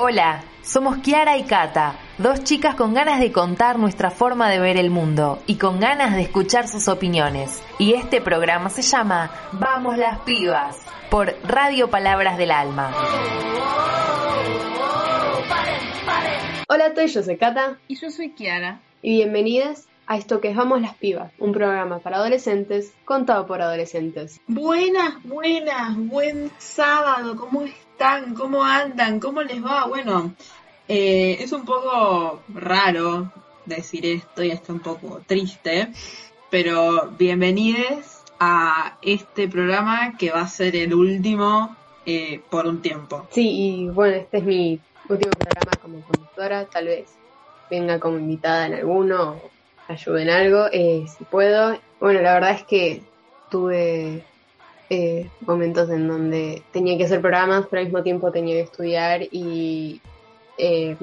Hola, somos Kiara y Kata, dos chicas con ganas de contar nuestra forma de ver el mundo y con ganas de escuchar sus opiniones. Y este programa se llama Vamos las pibas por Radio Palabras del Alma. Hola a todos, yo soy Kata Y yo soy Kiara. y bienvenidas a esto que es Vamos las Pibas, un programa para adolescentes contado por adolescentes. Buenas, buenas, buen sábado. ¿Cómo están? ¿Cómo andan? ¿Cómo les va? Bueno, eh, es un poco raro decir esto y está un poco triste, pero bienvenidos a este programa que va a ser el último eh, por un tiempo. Sí, y bueno, este es mi último programa como conductora, tal vez venga como invitada en alguno ayude en algo, eh, si puedo. Bueno, la verdad es que tuve eh, momentos en donde tenía que hacer programas, pero al mismo tiempo tenía que estudiar y eh,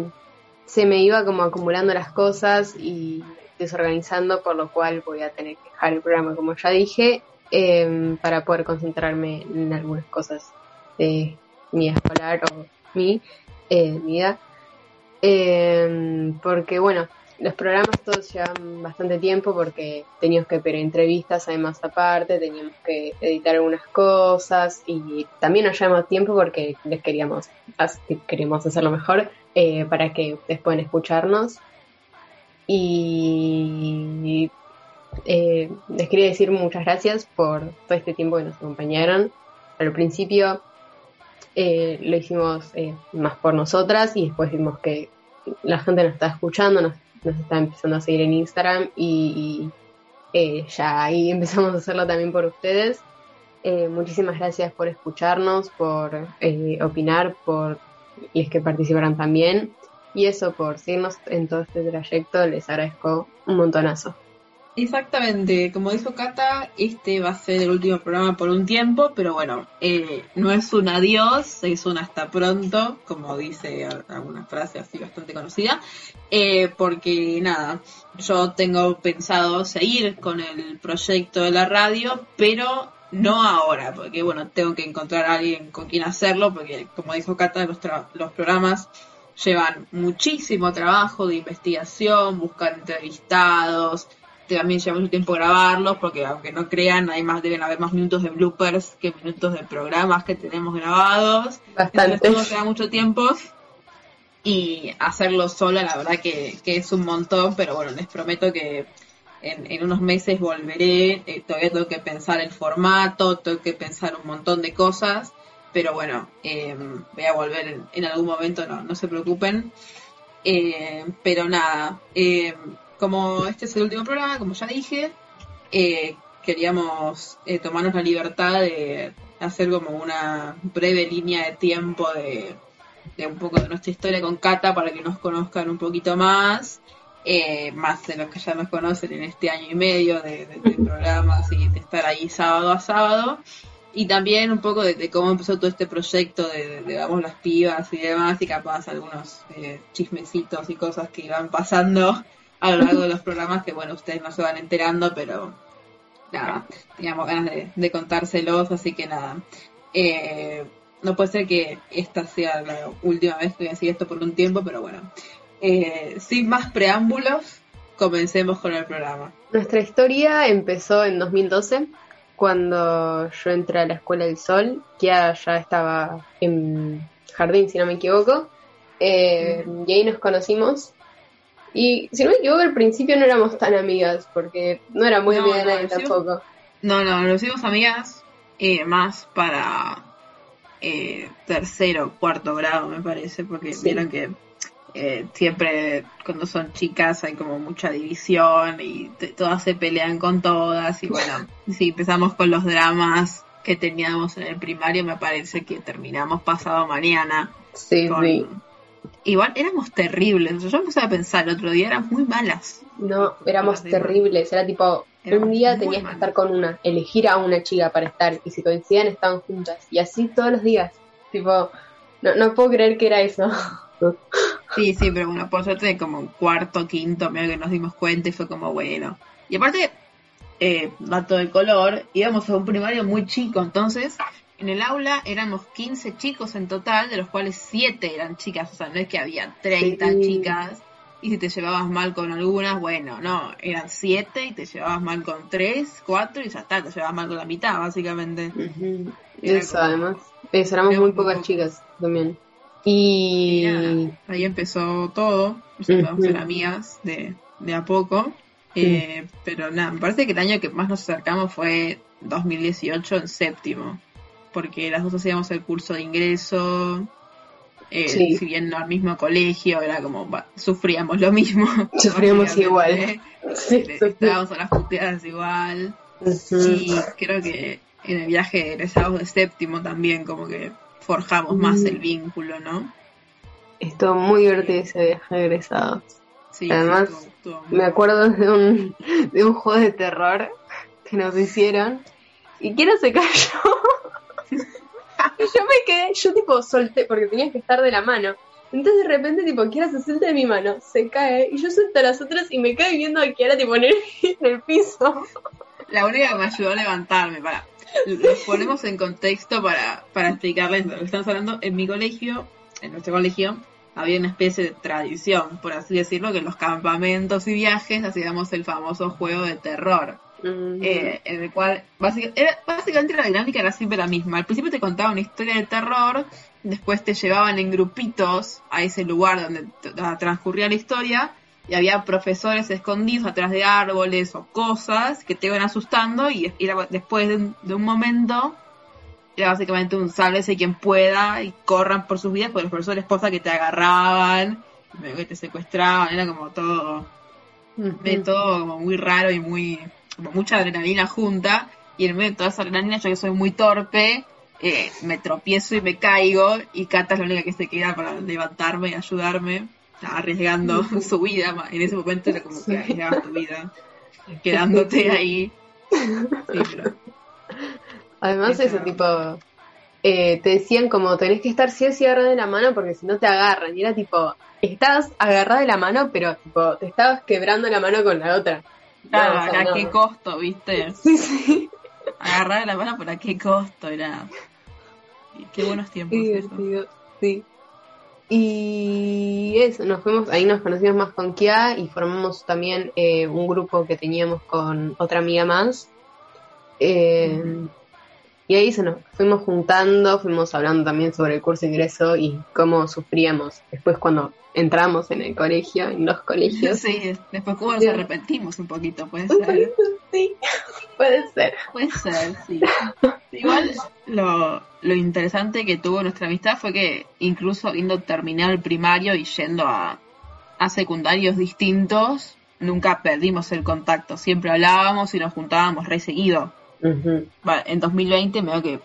se me iba como acumulando las cosas y desorganizando, por lo cual voy a tener que dejar el programa, como ya dije, eh, para poder concentrarme en algunas cosas de mi escolar o mi eh, vida. Eh, porque bueno, los programas todos llevan bastante tiempo porque teníamos que pedir entrevistas además aparte, teníamos que editar algunas cosas y también nos llevamos tiempo porque les queríamos, queríamos hacerlo mejor eh, para que ustedes puedan escucharnos. Y eh, les quería decir muchas gracias por todo este tiempo que nos acompañaron. Al principio eh, lo hicimos eh, más por nosotras y después vimos que la gente nos está escuchando, nos, nos está empezando a seguir en Instagram y, eh, ya ahí empezamos a hacerlo también por ustedes. Eh, muchísimas gracias por escucharnos, por eh, opinar, por los que participaron también y eso por seguirnos en todo este trayecto, les agradezco un montonazo. Exactamente, como dijo Cata, este va a ser el último programa por un tiempo, pero bueno, eh, no es un adiós, es un hasta pronto, como dice alguna frase así bastante conocida, eh, porque nada, yo tengo pensado seguir con el proyecto de la radio, pero no ahora, porque bueno, tengo que encontrar a alguien con quien hacerlo, porque como dijo Cata, los, tra- los programas llevan muchísimo trabajo de investigación, buscar entrevistados, también lleva mucho tiempo grabarlos, porque aunque no crean, hay más, deben haber más minutos de bloopers que minutos de programas que tenemos grabados. Bastante. Entonces todo mucho tiempo. Y hacerlo sola, la verdad que, que es un montón, pero bueno, les prometo que en, en unos meses volveré. eh, todavía tengo que pensar el formato, tengo que pensar un montón de cosas, pero bueno, eh, voy a volver en, en algún momento, no, no se preocupen. Eh, pero nada, eh, como este es el último programa, como ya dije, eh, queríamos eh, tomarnos la libertad de hacer como una breve línea de tiempo de, un poco de nuestra historia con Cata para que nos conozcan un poquito más, eh, más de los que ya nos conocen en este año y medio de, de- de programas y de estar ahí sábado a sábado. Y también un poco de, cómo empezó todo este proyecto de, de, las Pibas y demás, y capaz algunos eh, chismecitos y cosas que iban pasando a lo largo de los programas que, bueno, ustedes no se van enterando, pero nada, teníamos ganas de, de contárselos, así que nada. Eh, no puede ser que esta sea la última vez que voy a decir esto por un tiempo, pero bueno. Eh, sin más preámbulos, comencemos con el programa. Nuestra historia empezó en 2012, cuando yo entré a la Escuela del Sol, que ya ya estaba en jardín, si no me equivoco, eh, y ahí nos conocimos. Y si no me equivoco, al principio no éramos tan amigas, porque no era muy No, amiga de no, nadie sí. tampoco. No, no, nos hicimos amigas eh, más para eh, tercero, cuarto grado, me parece, porque Sí. vieron que eh, siempre cuando son chicas hay como mucha división y te- todas se pelean con todas y bueno, si empezamos con los dramas que teníamos en el primario, me parece que terminamos pasado mañana. Sí, con- sí. Igual éramos terribles, yo empecé a pensar el otro día, eran muy malas. No, éramos terribles. Era tipo, Éramos un día tenías que estar con una, elegir a una chica para estar, y si coincidían estaban juntas. Y así todos los días. Tipo, no, no puedo creer que era eso. Sí, sí, pero bueno, por suerte como cuarto, quinto, medio que nos dimos cuenta y fue como bueno. Y aparte, eh, dato de color, íbamos a un primario muy chico, entonces en el aula éramos 15 chicos en total, de los cuales 7 eran chicas, o sea, no es que había 30 Sí. chicas, y si te llevabas mal con algunas, bueno, no, eran 7 y te llevabas mal con 3, 4 y ya está, te llevabas mal con la mitad, básicamente. Eso, como- además. Eso, éramos muy pocas poco- chicas también. Y. Y nada, ahí empezó todo, empezamos a ser amigas de, de a poco. Eh, Pero nada, me parece que el año que más nos acercamos fue 2018 en séptimo, porque las dos hacíamos el curso de ingreso, eh, Sí. si bien no al mismo colegio, era como, sufríamos lo mismo. Sufríamos igual. Sí, Eh, Estábamos a las puteadas igual. Ujú. Y creo que en el viaje de egresados de séptimo también como que forjamos más el vínculo, ¿no? Estuvo muy divertido ese viaje de egresados. Sí, Además, sí, estuvo- Me acuerdo de un, de un juego de terror que nos hicieron y quiero se cayó. y yo me quedé, yo tipo solté, porque tenías que estar de la mano. Entonces de repente tipo Kiara se suelta de mi mano, se cae y yo suelto a las otras y me cae viendo a Kiara tipo en el, en el piso. La única que me ayudó a levantarme, para. Los ponemos en contexto para, para explicarles lo que estamos hablando. En mi colegio, en nuestro colegio, había una especie de tradición, por así decirlo, que en los campamentos y viajes hacíamos el famoso juego de terror. Eh, en el cual era- básicamente la dinámica era siempre la misma. Al principio te contaban una historia de terror, después te llevaban en grupitos a ese lugar donde transcurría la historia y había profesores escondidos atrás de árboles o cosas que te iban asustando y era después de un, de un momento era básicamente un sálvese quien pueda y corran por sus vidas porque los profesores posta que te agarraban, que te secuestraban, era como todo todo como muy raro y muy como mucha adrenalina junta y en medio de toda esa adrenalina yo que soy muy torpe eh, me tropiezo y me caigo y Cata es la única que se queda para levantarme y ayudarme. Arriesgando su vida en ese momento era como que arriesgabas tu vida quedándote ahí. Sí, pero Además, eso tipo, eh, te decían como tenés que estar sí o sí agarrada de la mano porque si no te agarran. Y era tipo, estabas agarrada de la mano, pero tipo, te estabas quebrando la mano con la otra. Claro, No, o sea, ¿a no. qué costo, viste? Sí, sí. agarrar de la mano, ¿pero a qué costo? Era... Qué buenos tiempos divertido, sí. Y eso, nos fuimos, ahí nos conocimos más con Kia y formamos también eh, un grupo que teníamos con otra amiga más. Eh, y ahí se nos fuimos juntando, fuimos hablando también sobre el curso de ingreso y cómo sufríamos después cuando entramos en el colegio, en los colegios. Sí, después como nos Sí. arrepentimos un poquito, puede ser. sí, puede ser. Puede ser, sí. Igual lo, lo interesante que tuvo nuestra amistad fue que incluso habiendo terminado el primario y yendo a, a secundarios distintos, nunca perdimos el contacto. Siempre hablábamos y nos juntábamos re seguido. Ujú. Va, en 2020 me veo que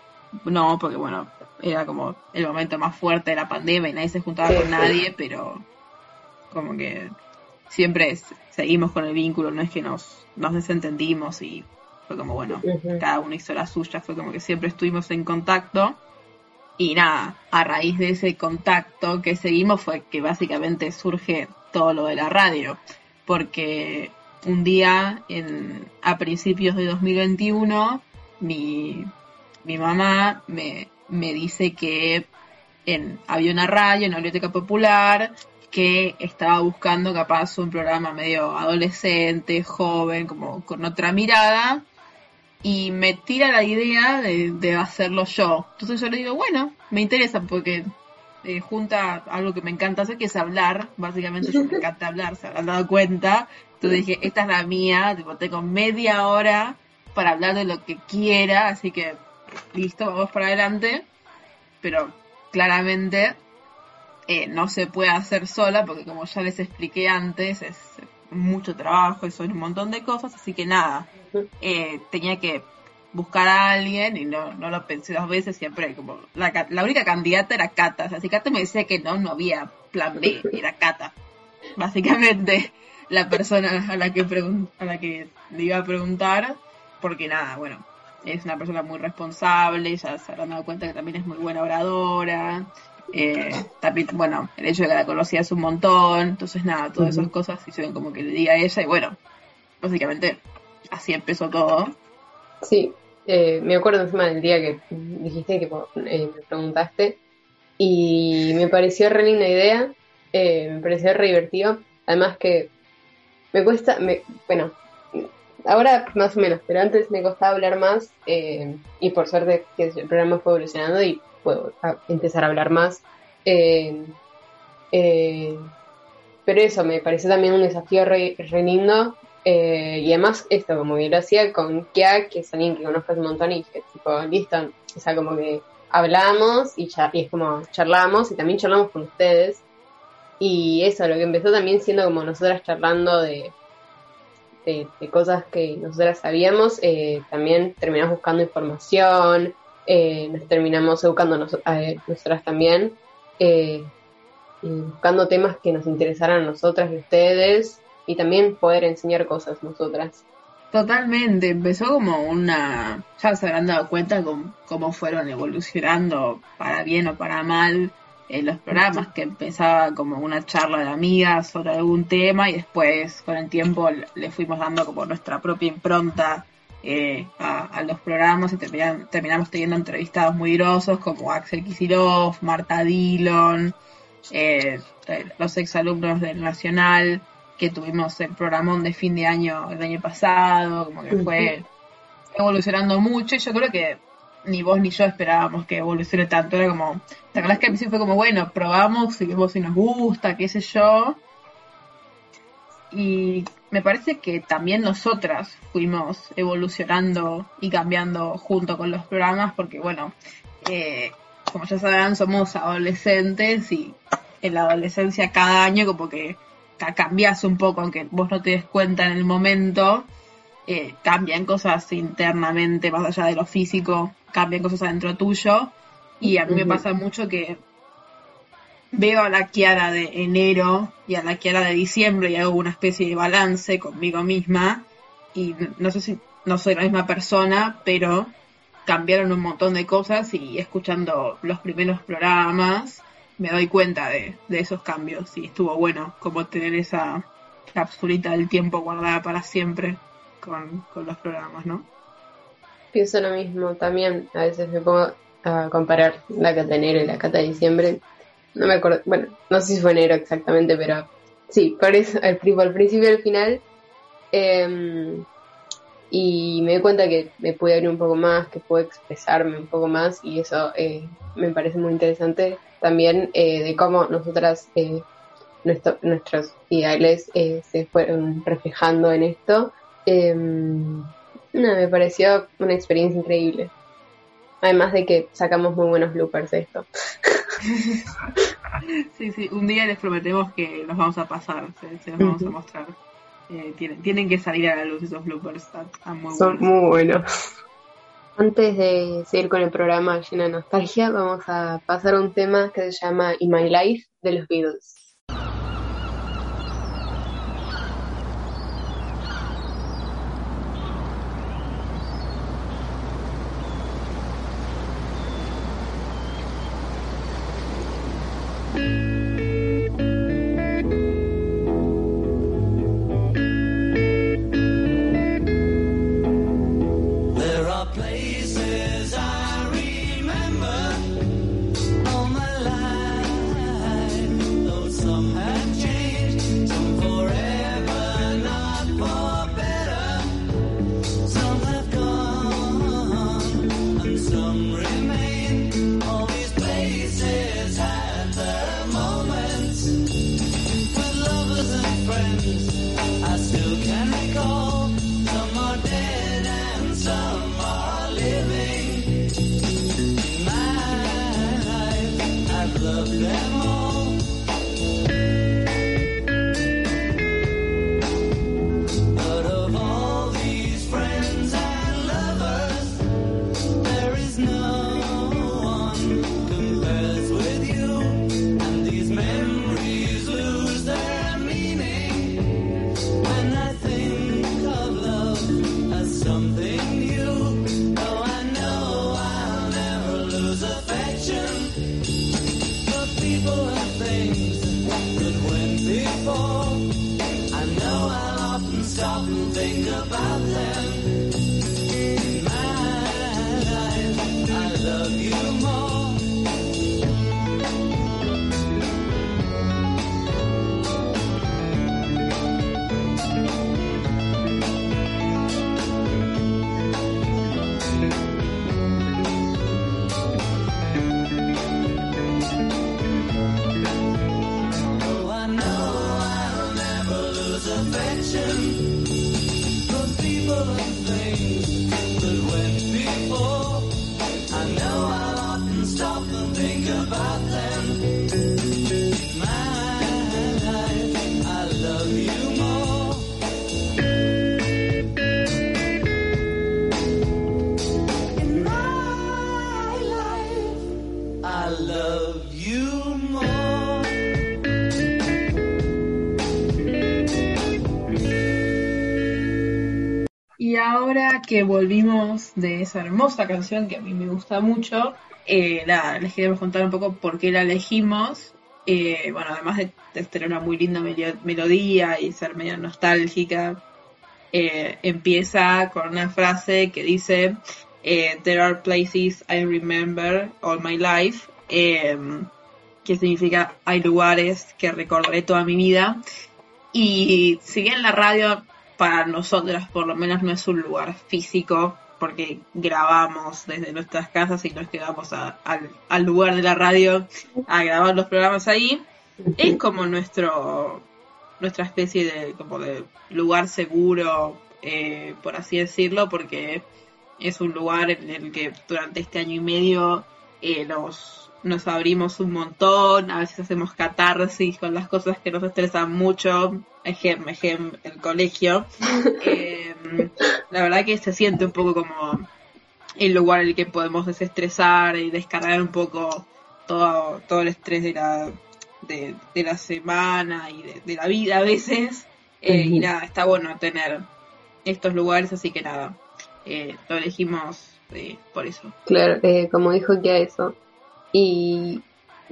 no, porque bueno, era como el momento más fuerte de la pandemia y nadie se juntaba Sí, con sí. nadie, pero como que siempre es- seguimos con el vínculo, no es que nos, nos desentendimos y fue como bueno, cada uno hizo la suya, fue como que siempre estuvimos en contacto. Y nada, a raíz de ese contacto que seguimos fue que básicamente surge todo lo de la radio. Porque un día, en, a principios de 2021, mi, mi mamá me, me dice que en, había una radio, una biblioteca popular, que estaba buscando capaz un programa medio adolescente, joven, como con otra mirada, y me tira la idea de, de hacerlo yo. Entonces yo le digo, bueno, me interesa porque eh, junta algo que me encanta hacer, que es hablar. Básicamente yo me encanta hablar, se habrán dado cuenta. Entonces dije, esta es la mía, tipo, tengo media hora para hablar de lo que quiera, así que listo, vamos para adelante. Pero claramente eh, no se puede hacer sola porque como ya les expliqué antes, es mucho trabajo y son un montón de cosas, así que nada, eh, tenía que buscar a alguien y no, no lo pensé dos veces, siempre como la, la única candidata era Cata, o sea, si Cata me decía que no, no había plan B, era Cata, básicamente la persona a la que a la que le iba a preguntar, porque nada, bueno, es una persona muy responsable, ya se habrán dado cuenta que también es muy buena oradora, eh, también, bueno, el hecho de que la conocía hace un montón, entonces nada, todas esas cosas hicieron como que le diga a ella y bueno, básicamente así empezó todo. Sí, eh, me acuerdo encima del día que dijiste que eh, me preguntaste y me pareció re linda idea, eh, me pareció re divertido, además que me cuesta, me, bueno, ahora más o menos, pero antes me costaba hablar más y por suerte que el programa fue evolucionando y puedo empezar a hablar más. pero eso, me pareció también un desafío re, re lindo eh, y además esto, como que lo hacía con Kia, que es alguien que conozco un montón y que tipo, listo, o sea, como que hablamos y, y es como charlamos y también charlamos con ustedes. Y eso, lo que empezó también siendo como nosotras charlando de, de, cosas que nosotras sabíamos, eh, también terminamos buscando información, eh, nos terminamos educando nosotras también, y buscando temas que nos interesaran a nosotras y ustedes, y también poder enseñar cosas nosotras. Totalmente, empezó como una, ya se habrán dado cuenta con cómo fueron evolucionando para bien o para mal en los programas, que empezaba como una charla de amigas sobre algún tema y después con el tiempo le fuimos dando como nuestra propia impronta eh, a, los programas y terminamos teniendo entrevistados muy grosos como Axel Kisilov, Marta Dillon, eh, los exalumnos del Nacional, que tuvimos el programón de fin de año el año pasado, como que fue evolucionando mucho y yo creo que ni vos ni yo esperábamos que evolucione tanto, era como, verdad es que a mí sí fue como, bueno, probamos y vemos si nos gusta, qué sé yo. Y me parece que también nosotras fuimos evolucionando y cambiando junto con los programas, porque bueno, eh, como ya sabrán, somos adolescentes y en la adolescencia cada año como que cambias un poco, aunque vos no te des cuenta en el momento, eh, cambian cosas internamente, más allá de lo físico, cambian cosas adentro tuyo. Y a mí me pasa mucho que veo a la Kiara de enero y a la Kiara de diciembre y hago una especie de balance conmigo misma. Y no sé si no soy la misma persona, pero cambiaron un montón de cosas y escuchando los primeros programas me doy cuenta de, esos cambios y estuvo bueno como tener esa capsulita del tiempo guardada para siempre con, los programas, ¿no? Pienso lo mismo, también a veces me pongo a comparar la cata de enero y la cata de diciembre. No me acuerdo, bueno, no sé si fue enero exactamente, pero sí, por eso, al, al principio y al final. Em, y me doy cuenta que me pude abrir un poco más, que puedo expresarme un poco más y eso eh, me parece muy interesante también eh, de cómo nosotras, eh, nuestros ideales eh, se fueron reflejando en esto. Em, me pareció una experiencia increíble. Además de que sacamos muy buenos bloopers de esto. sí, sí, un día les prometemos que los vamos a pasar, se, los vamos a mostrar. tienen, tienen que salir a la luz esos bloopers, Son muy buenos. Antes de seguir con el programa lleno de nostalgia, vamos a pasar a un tema que se llama In My Life de los Beatles. Stop and think about them. Ahora que volvimos de esa hermosa canción que a mí me gusta mucho, eh, les queremos contar un poco por qué la elegimos. Eh, bueno, además de, tener una muy linda melodía y ser medio nostálgica, eh, empieza con una frase que dice There are places I remember all my life, que significa hay lugares que recordaré toda mi vida. Y si bien la radio para nosotras por lo menos no es un lugar físico, porque grabamos desde nuestras casas y nos quedamos al, lugar de la radio a grabar los programas ahí, es como nuestro nuestra especie de como de lugar seguro, eh, por así decirlo, porque es un lugar en el que durante este año y medio eh, nos nos abrimos un montón, a veces hacemos catarsis con las cosas que nos estresan mucho, ejem, ejem, el colegio. Em, la verdad que se siente un poco como el lugar en el que podemos desestresar y descargar un poco todo, todo el estrés de la, de, la semana y de, la vida a veces. Eh, y nada, está bueno tener estos lugares, así que nada, eh, lo elegimos eh, por eso. Claro, como dijo que eso, y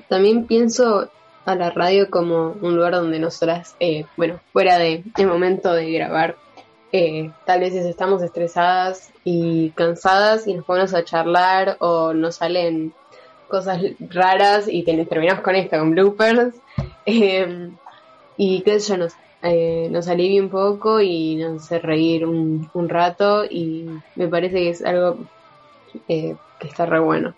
también pienso a la radio como un lugar donde nosotras, eh, bueno, fuera de el momento de grabar, eh, tal vez estamos estresadas y cansadas y nos ponemos a charlar o nos salen cosas raras y terminamos con esto, con bloopers. Em, y qué sé yo, nos, eh, nos alivia un poco y nos hace reír un, un rato y me parece que es algo que está re bueno.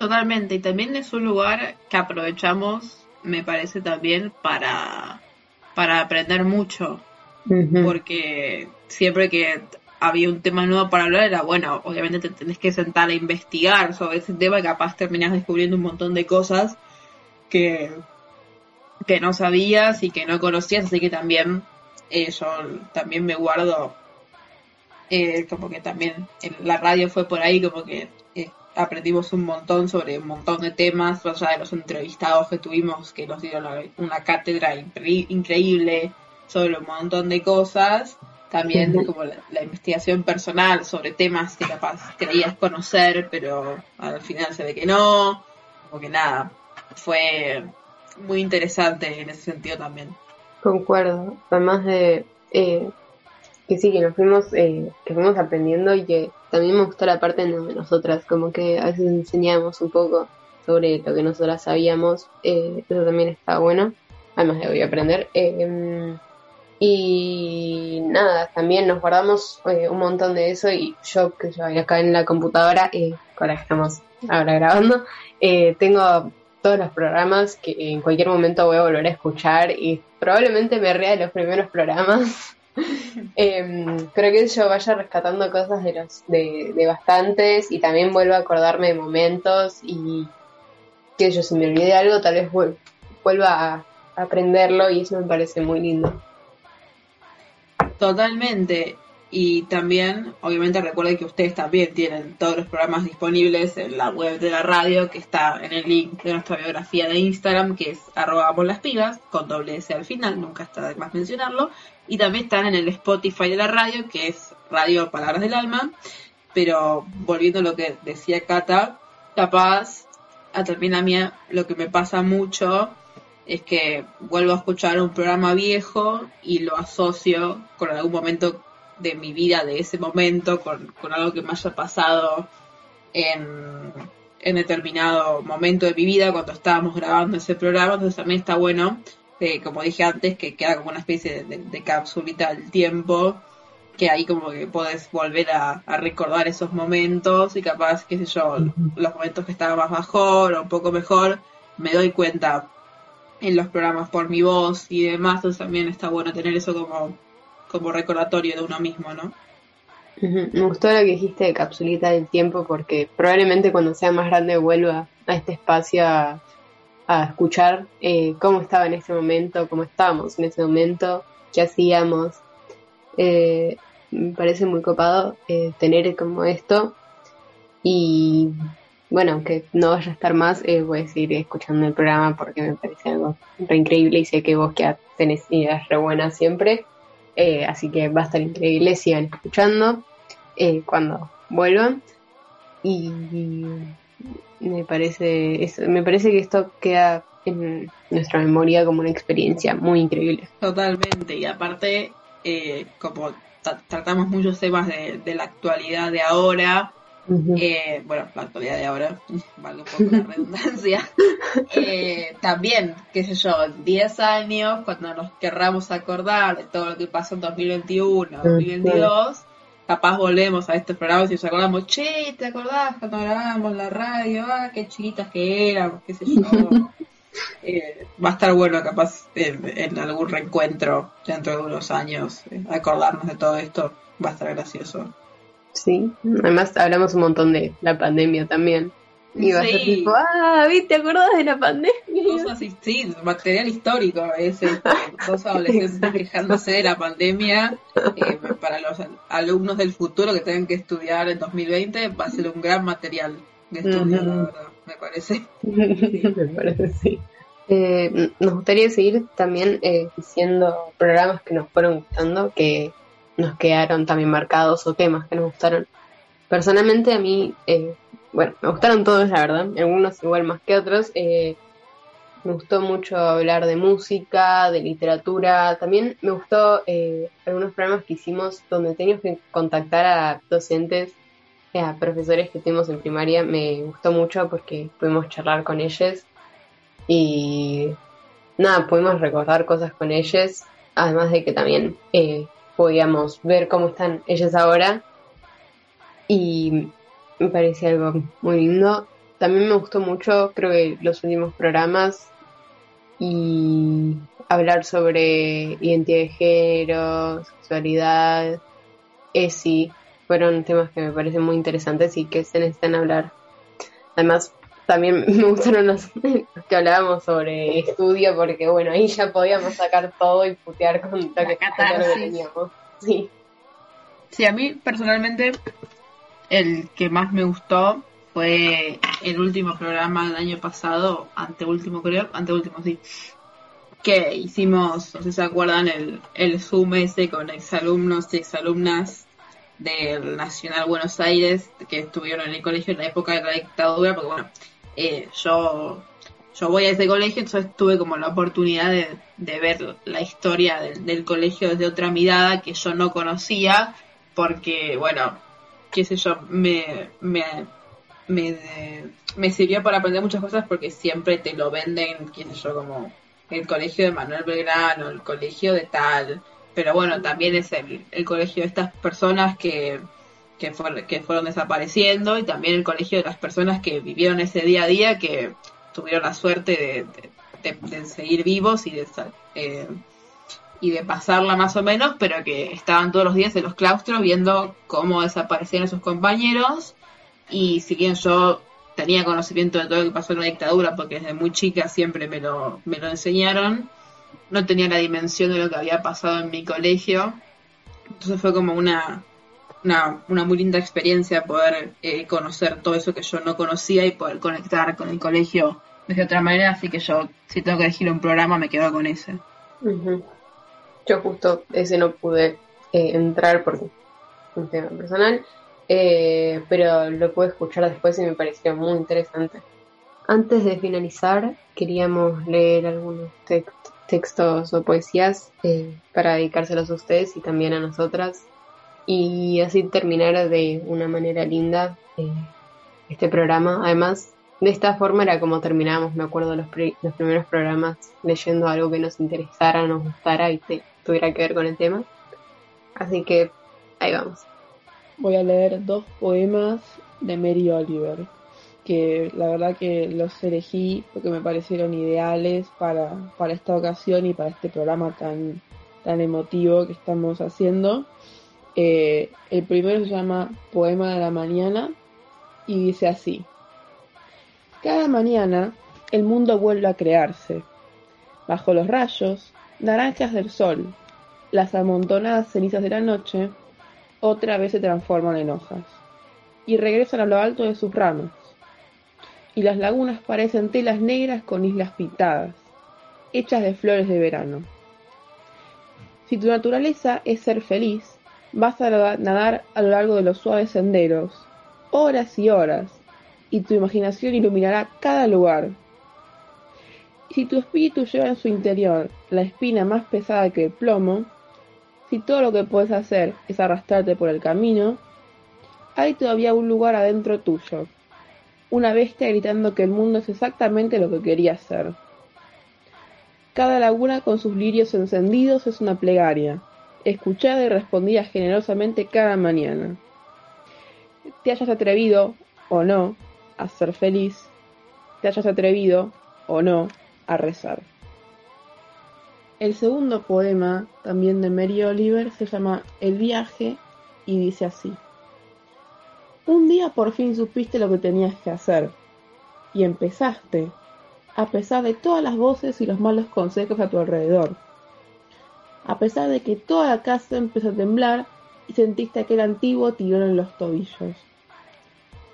Totalmente, y también es un lugar que aprovechamos, me parece también, para, para aprender mucho, porque siempre que había un tema nuevo para hablar era, bueno, obviamente te tenés que sentar a investigar sobre ese tema y capaz terminás descubriendo un montón de cosas que, que no sabías y que no conocías, así que también eh, yo también me guardo eh, como que también la radio fue por ahí como que eh, aprendimos un montón sobre un montón de temas, más allá de los entrevistados que tuvimos, que nos dieron una cátedra increíble sobre un montón de cosas. También como la, investigación personal sobre temas que capaz creías conocer, pero al final se ve que no. Como que nada, fue muy interesante en ese sentido también. Concuerdo, además de eh, que sí, que nos fuimos, eh, que fuimos aprendiendo y que también me gustó la parte en donde nosotras como que a veces enseñamos un poco sobre lo que nosotras sabíamos, eh, eso también está bueno, además de aprender. Eh, y nada, también nos guardamos un montón de eso y yo que yo acá en la computadora, con la que estamos ahora grabando, tengo todos los programas que en cualquier momento voy a volver a escuchar y probablemente me ría de los primeros programas eh, creo que yo vaya rescatando cosas de los de, bastantes y también vuelvo a acordarme de momentos y que yo si me olvidé algo tal vez vuelva a aprenderlo y eso me parece muy lindo. Totalmente. Y también, obviamente, recuerden que ustedes también tienen todos los programas disponibles en la web de la radio, que está en el link de nuestra biografía de Instagram, que es arroba las pibas, con doble S al final, nunca está de más mencionarlo. Y también están en el Spotify de la radio, que es Radio Palabras del Alma. Pero volviendo a lo que decía Cata, capaz, a terminar mía, lo que me pasa mucho es que vuelvo a escuchar un programa viejo y lo asocio con algún momento de mi vida, de ese momento, con, algo que me haya pasado en, en, determinado momento de mi vida cuando estábamos grabando ese programa. Entonces también está bueno, eh, como dije antes, que queda como una especie de, de, capsulita del tiempo, que ahí como que puedes volver a, recordar esos momentos y capaz, qué sé yo, los momentos que estaba más mejor o un poco mejor, me doy cuenta en los programas por mi voz y demás, entonces también está bueno tener eso como como recordatorio de uno mismo, ¿no? Me gustó lo que dijiste de capsulita del tiempo porque probablemente cuando sea más grande vuelva a este espacio a, escuchar eh, cómo estaba en ese momento, cómo estábamos en ese momento, qué hacíamos. Eh, me parece muy copado eh, tener como esto y bueno, aunque no vaya a estar más, voy a seguir escuchando el programa porque me parece algo re increíble y sé que vos que tenés ideas re buenas siempre. Eh, así que va a estar increíble, sigan escuchando. eh, cuando vuelvan. Y, me parece eso, me parece que esto queda en nuestra memoria como una experiencia muy increíble. Totalmente, y aparte, eh, como tratamos muchos temas de, la actualidad de ahora, eh, bueno, la actualidad de ahora, vale un poco la redundancia, eh, también, qué sé yo, 10 años, cuando nos querramos acordar de todo lo que pasó en 2021, 2022, capaz volvemos a estos programas y nos acordamos, che, ¿te acordás cuando grabábamos la radio? Ah, qué chiquitas que éramos, qué sé yo. Eh, va a estar bueno capaz en, algún reencuentro dentro de unos años eh, acordarnos de todo esto va a estar gracioso sí además hablamos un montón de la pandemia también y va a ser tipo ah ¿te acordás de la pandemia? sí, material histórico ese este, dos adolescentes quejándose de la pandemia eh, para los alumnos del futuro que tengan que estudiar en 2020 va a ser un gran material de estudio, la verdad me parece. me parece, sí. Eh, nos gustaría seguir también eh, diciendo programas que nos fueron gustando, que nos quedaron también marcados o temas que nos gustaron. Personalmente a mí, eh, bueno, me gustaron todos, la verdad, algunos igual más que otros. me gustó mucho hablar de música, de literatura. También me gustó algunos programas que hicimos donde teníamos que contactar a docentes a profesores que tuvimos en primaria me gustó mucho porque pudimos charlar con ellos y nada, pudimos recordar cosas con ellos, además de que también eh, podíamos ver cómo están ellos ahora y me parecía algo muy lindo. También me gustó mucho, creo que los últimos programas y hablar sobre identidad de género, sexualidad, ESI, fueron temas que me parecen muy interesantes y que se necesitan hablar. Además, también me gustaron los, que hablábamos sobre estudio, porque bueno, ahí ya podíamos sacar todo y putear con lo que, teníamos. Sí. sí, a mí personalmente el que más me gustó fue el último programa del año pasado, anteúltimo creo, anteúltimo sí, que hicimos, no sé si se acuerdan, el, el Zoom ese con exalumnos y exalumnas del Nacional Buenos Aires que estuvieron en el colegio en la época de la dictadura, porque bueno, eh, yo, yo voy a ese colegio, entonces tuve como la oportunidad de, ver la historia del, colegio desde otra mirada que yo no conocía, porque bueno, qué sé yo, me, me, me, sirvió para aprender muchas cosas porque siempre te lo venden, qué sé yo, como el colegio de Manuel Belgrano, el colegio de tal, pero bueno, también es el, el colegio de estas personas que, que, que, fueron desapareciendo y también el colegio de las personas que vivieron ese día a día, que tuvieron la suerte de, de, seguir vivos y de, eh, y de pasarla más o menos, pero que estaban todos los días en los claustros viendo cómo desaparecían sus compañeros y si bien yo tenía conocimiento de todo lo que pasó en la dictadura, porque desde muy chica siempre me lo, me lo enseñaron, no tenía la dimensión de lo que había pasado en mi colegio. Entonces fue como una, una, una muy linda experiencia poder eh, conocer todo eso que yo no conocía y poder conectar con el colegio de otra manera. Así que yo, si tengo que elegir un programa, me quedo con ese. Yo justo ese no pude eh, entrar por un tema personal, eh, pero lo pude escuchar después y me pareció muy interesante. Antes de finalizar, queríamos leer algunos textos o poesías eh, para dedicárselos a ustedes y también a nosotras y así terminar de una manera linda eh, este programa. Además, de esta forma era como terminábamos, me acuerdo, los, los primeros programas leyendo algo que nos interesara, nos gustara y te, tuviera que ver con el tema. Así que ahí vamos. Voy a leer dos poemas de Mary Oliver que la verdad que los elegí porque me parecieron ideales para, para esta ocasión y para este programa tan, tan emotivo que estamos haciendo. Eh, el primero se llama Poema de la Mañana y dice así. Cada mañana el mundo vuelve a crearse. Bajo los rayos, naranjas del sol, las amontonadas cenizas de la noche, otra vez se transforman en hojas y regresan a lo alto de sus ramas y las lagunas parecen telas negras con islas pintadas, hechas de flores de verano. Si tu naturaleza es ser feliz, Vas a nadar a lo largo de los suaves senderos, horas y horas, y tu imaginación iluminará cada lugar. Si tu espíritu lleva en su interior la espina más pesada que el plomo, si todo lo que puedes hacer es arrastrarte por el camino, hay todavía un lugar adentro tuyo, una bestia gritando que el mundo es exactamente lo que quería ser. Cada laguna con sus lirios encendidos es una plegaria, escuchada y respondida generosamente cada mañana. Te hayas atrevido, o no, a ser feliz, te hayas atrevido, o no, a rezar. El segundo poema, también de Mary Oliver, se llama El viaje y dice así. Un día por fin supiste lo que tenías que hacer y empezaste, a pesar de todas las voces y los malos consejos a tu alrededor. A pesar de que toda la casa empezó a temblar y sentiste aquel antiguo tirón en los tobillos.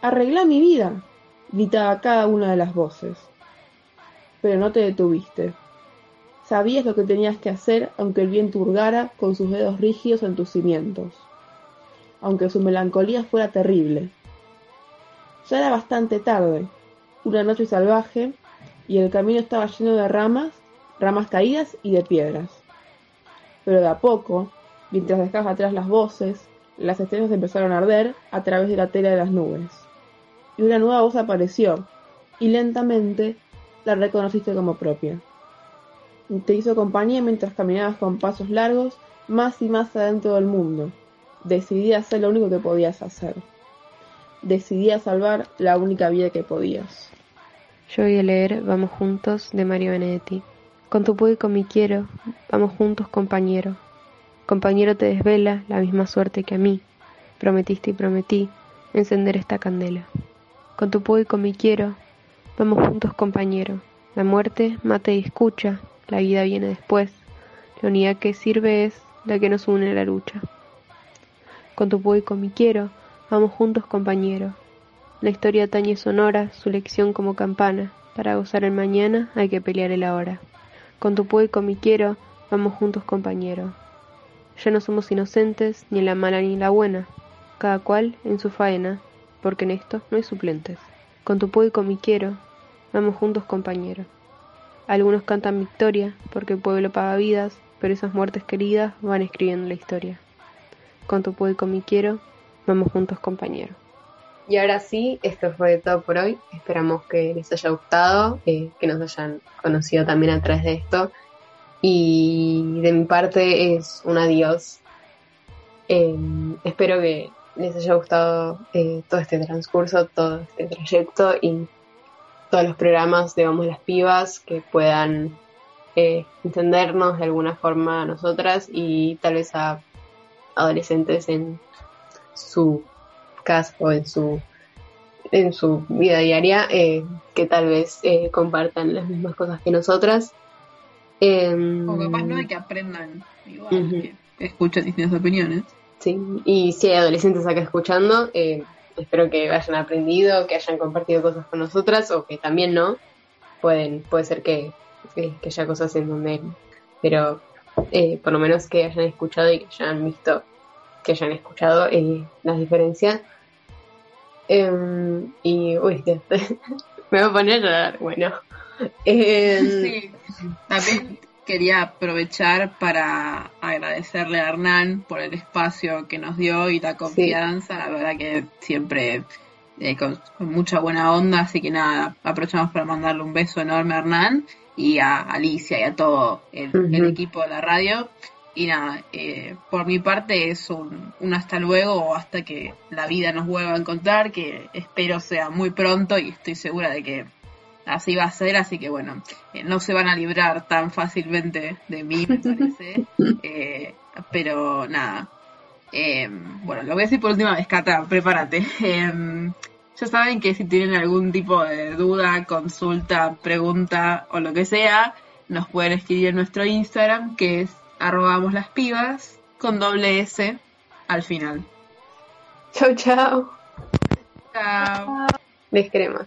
Arregla mi vida, gritaba cada una de las voces. Pero no te detuviste. Sabías lo que tenías que hacer aunque el viento hurgara con sus dedos rígidos en tus cimientos, aunque su melancolía fuera terrible. Ya era bastante tarde, una noche salvaje, y el camino estaba lleno de ramas, ramas caídas y de piedras. Pero de a poco, mientras dejabas atrás las voces, las estrellas empezaron a arder a través de la tela de las nubes. Y una nueva voz apareció, y lentamente la reconociste como propia te hizo compañía mientras caminabas con pasos largos más y más adentro del mundo. Decidí hacer lo único que podías hacer. Decidí salvar la única vida que podías. Yo voy a leer Vamos Juntos de Mario Benedetti. Con tu puedo y con mi quiero, vamos juntos compañero. Compañero te desvela la misma suerte que a mí. Prometiste y prometí encender esta candela. Con tu puedo y con mi quiero, vamos juntos compañero. La muerte mata y escucha, la vida viene después. La unidad que sirve es la que nos une a la lucha. Con tu puedo y con mi quiero, vamos juntos compañero. La historia tañe sonora, su lección como campana. Para gozar el mañana hay que pelear el ahora. Con tu puedo y con mi quiero, vamos juntos compañero. Ya no somos inocentes, ni en la mala ni en la buena, cada cual en su faena, porque en esto no hay suplentes. Con tu puedo y con mi quiero, vamos juntos compañero. Algunos cantan victoria porque el pueblo paga vidas, pero esas muertes queridas van escribiendo la historia. Con tu puedo y con mi quiero, vamos juntos compañero. Y ahora sí, esto fue todo por hoy. Esperamos que les haya gustado, eh, que nos hayan conocido también a través de esto. Y de mi parte es un adiós. Em, espero que les haya gustado eh, todo este transcurso, todo este trayecto y todos los programas de Vamos las Pibas que puedan eh, entendernos de alguna forma a nosotras y tal vez a adolescentes en su casa o en su en su vida diaria eh, que tal vez eh, compartan las mismas cosas que nosotras em, o capaz no hay que aprendan igual que escuchen distintas opiniones sí y si hay adolescentes acá escuchando eh, espero que hayan aprendido, que hayan compartido cosas con nosotras o que también no. Pueden, puede ser que, que, haya cosas en donde, pero eh, por lo menos que hayan escuchado y que hayan visto, que hayan escuchado eh, las diferencias. Em, y, uy, me voy a poner a llorar, bueno. Em, sí, también quería aprovechar para agradecerle a Hernán por el espacio que nos dio y la confianza. La verdad que siempre eh, con, mucha buena onda, así que nada, aprovechamos para mandarle un beso enorme a Hernán y a Alicia y a todo el, equipo de la radio. Y nada, eh, por mi parte es un, un, hasta luego o hasta que la vida nos vuelva a encontrar, que espero sea muy pronto y estoy segura de que así va a ser, así que bueno, eh, no se van a librar tan fácilmente de mí, me parece. Eh, pero nada. Em, bueno, lo voy a decir por última vez, Cata, prepárate. Em, ya saben que si tienen algún tipo de duda, consulta, pregunta o lo que sea, nos pueden escribir en nuestro Instagram, que es arrobamos las pibas con doble S al final. Chau, chau. Chao. Les crema.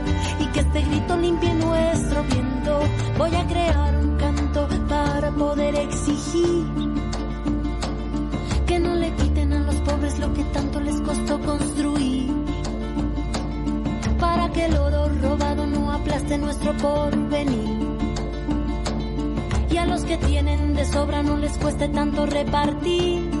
que este grito limpie nuestro viento, voy a crear un canto para poder exigir que no le quiten a los pobres lo que tanto les costó construir. Para que el oro robado no aplaste nuestro porvenir. Y a los que tienen de sobra no les cueste tanto repartir.